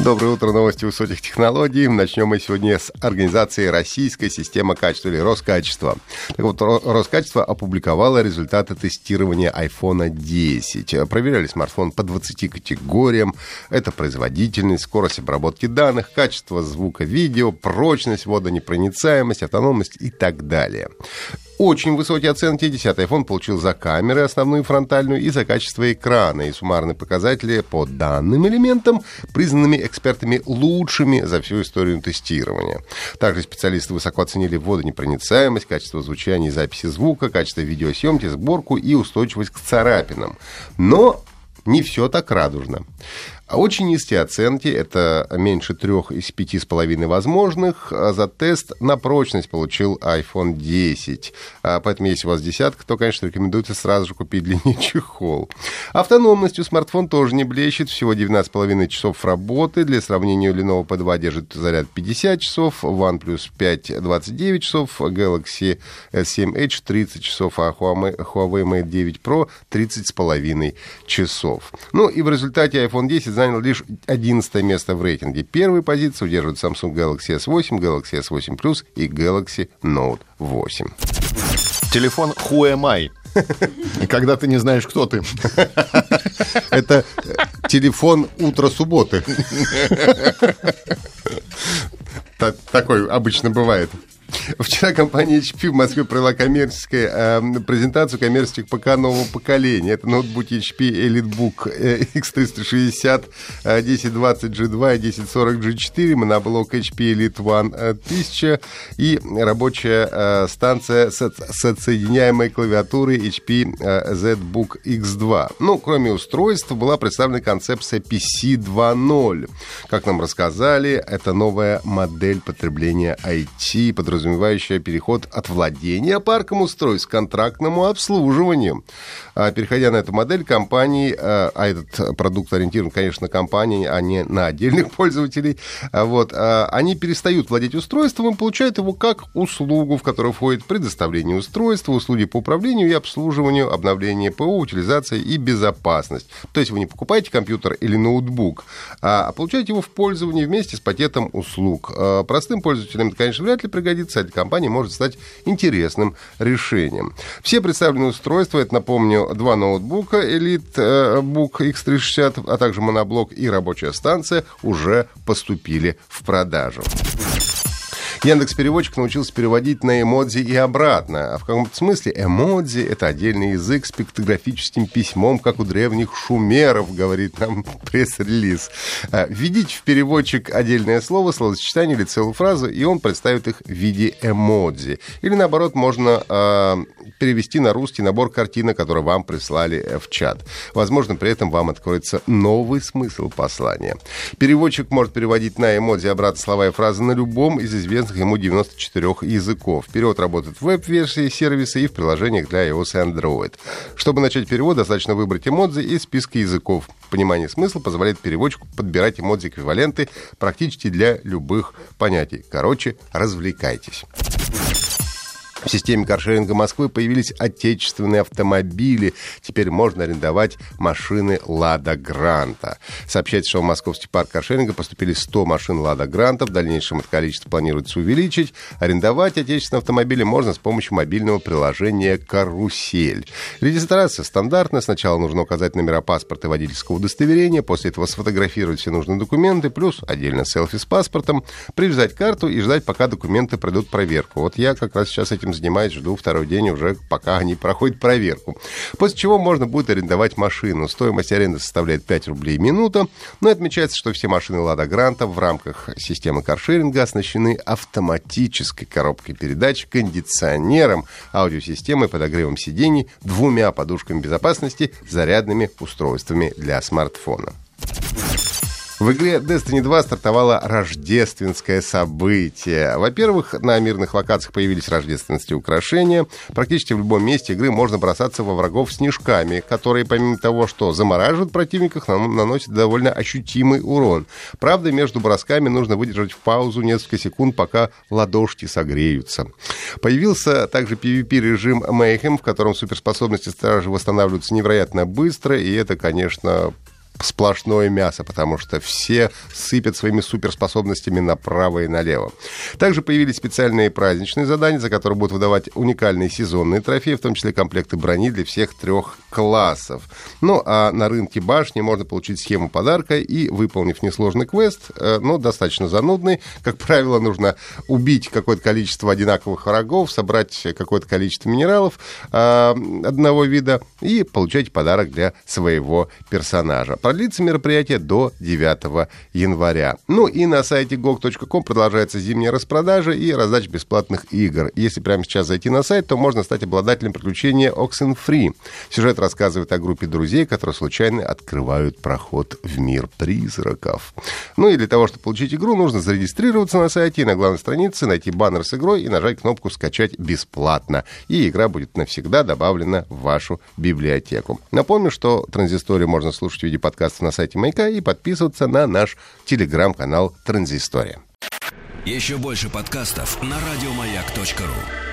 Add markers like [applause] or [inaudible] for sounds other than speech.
Доброе утро, новости высоких технологий. Начнем мы сегодня с организации «Российская система качества» или «Роскачество». Так вот, Роскачество опубликовало результаты тестирования iPhone 10. Проверяли смартфон по 20 категориям. Это производительность, скорость обработки данных, качество звука, видео, прочность, водонепроницаемость, автономность и так далее очень высокие оценки 10 iPhone получил за камеры, основную фронтальную, и за качество экрана. И суммарные показатели по данным элементам признанными экспертами лучшими за всю историю тестирования. Также специалисты высоко оценили водонепроницаемость, качество звучания и записи звука, качество видеосъемки, сборку и устойчивость к царапинам. Но не все так радужно. А очень низкие оценки, это меньше трех из пяти с половиной возможных. А за тест на прочность получил iPhone 10. А поэтому, если у вас десятка, то, конечно, рекомендуется сразу же купить них чехол. Автономностью смартфон тоже не блещет. Всего 19,5 часов работы. Для сравнения, Lenovo P2 держит заряд 50 часов, OnePlus 5 29 часов, Galaxy S7 Edge 30 часов, а Huawei, Huawei Mate 9 Pro 30,5 часов. Ну и в результате iPhone 10 занял лишь 11 место в рейтинге. Первую позицию удерживают Samsung Galaxy S8, Galaxy S8 Plus и Galaxy Note 8. Телефон Who am I? [laughs] Когда ты не знаешь, кто ты. [laughs] Это телефон утро субботы. [laughs] Такой обычно бывает. Вчера компания HP в Москве провела коммерческую э, презентацию коммерческих ПК нового поколения. Это ноутбуки HP EliteBook э, X360 э, 1020G2 и 1040G4, моноблок HP Elite One 1000 и рабочая э, станция с, с отсоединяемой клавиатурой HP э, ZBook X2. Ну, кроме устройств, была представлена концепция PC 2.0. Как нам рассказали, это новая модель потребления IT, подразумевает подразумевающая переход от владения парком устройств к контрактному обслуживанию. А, переходя на эту модель, компании, а, а этот продукт ориентирован, конечно, на компании, а не на отдельных [laughs] пользователей, а, вот, они перестают владеть устройством и получают его как услугу, в которую входит предоставление устройства, услуги по управлению и обслуживанию, обновление ПО, утилизация и безопасность. То есть вы не покупаете компьютер или ноутбук, а получаете его в пользовании вместе с пакетом услуг. Простым пользователям это, конечно, вряд ли пригодится, сайт компании может стать интересным решением. Все представленные устройства, это, напомню, два ноутбука Elite э, Book X360, а также моноблок и рабочая станция уже поступили в продажу. Яндекс Переводчик научился переводить на эмодзи и обратно. А в каком-то смысле эмодзи — это отдельный язык с пиктографическим письмом, как у древних шумеров, говорит нам [laughs] пресс-релиз. А, введите в переводчик отдельное слово, словосочетание или целую фразу, и он представит их в виде эмодзи. Или, наоборот, можно э, перевести на русский набор картинок, который вам прислали в чат. Возможно, при этом вам откроется новый смысл послания. Переводчик может переводить на эмодзи обратно слова и фразы на любом из известных известных ему 94 языков. Перевод работает в веб-версии сервиса и в приложениях для iOS и Android. Чтобы начать перевод, достаточно выбрать эмодзи из списка языков. Понимание смысла позволяет переводчику подбирать эмодзи-эквиваленты практически для любых понятий. Короче, развлекайтесь. В системе каршеринга Москвы появились отечественные автомобили. Теперь можно арендовать машины «Лада Гранта». Сообщается, что в московский парк каршеринга поступили 100 машин «Лада Гранта». В дальнейшем это количество планируется увеличить. Арендовать отечественные автомобили можно с помощью мобильного приложения «Карусель». Регистрация стандартная. Сначала нужно указать номера паспорта и водительского удостоверения. После этого сфотографировать все нужные документы. Плюс отдельно селфи с паспортом. Привязать карту и ждать, пока документы пройдут проверку. Вот я как раз сейчас этим этим занимаюсь, жду второй день уже, пока они проходят проверку. После чего можно будет арендовать машину. Стоимость аренды составляет 5 рублей в минуту. Но отмечается, что все машины «Лада Гранта» в рамках системы каршеринга оснащены автоматической коробкой передач, кондиционером, аудиосистемой, подогревом сидений, двумя подушками безопасности, зарядными устройствами для смартфона. В игре Destiny 2 стартовало рождественское событие. Во-первых, на мирных локациях появились рождественские украшения. Практически в любом месте игры можно бросаться во врагов снежками, которые, помимо того, что замораживают противников, наносят довольно ощутимый урон. Правда, между бросками нужно выдержать в паузу несколько секунд, пока ладошки согреются. Появился также PvP-режим Mayhem, в котором суперспособности стражи восстанавливаются невероятно быстро, и это, конечно, сплошное мясо, потому что все сыпят своими суперспособностями направо и налево. Также появились специальные праздничные задания, за которые будут выдавать уникальные сезонные трофеи, в том числе комплекты брони для всех трех классов. Ну, а на рынке башни можно получить схему подарка и, выполнив несложный квест, э, но достаточно занудный, как правило, нужно убить какое-то количество одинаковых врагов, собрать какое-то количество минералов э, одного вида и получать подарок для своего персонажа. Продлится мероприятие до 9 января. Ну и на сайте gog.com продолжается зимняя распродажа и раздача бесплатных игр. Если прямо сейчас зайти на сайт, то можно стать обладателем приключения Oxenfree. Сюжет рассказывает о группе друзей, которые случайно открывают проход в мир призраков. Ну и для того, чтобы получить игру, нужно зарегистрироваться на сайте и на главной странице найти баннер с игрой и нажать кнопку «Скачать бесплатно». И игра будет навсегда добавлена в вашу библиотеку. Напомню, что транзисторию можно слушать в виде подкаста подкастов на сайте Маяка и подписываться на наш телеграм-канал «Транзистория». Еще больше подкастов на радиомаяк.ру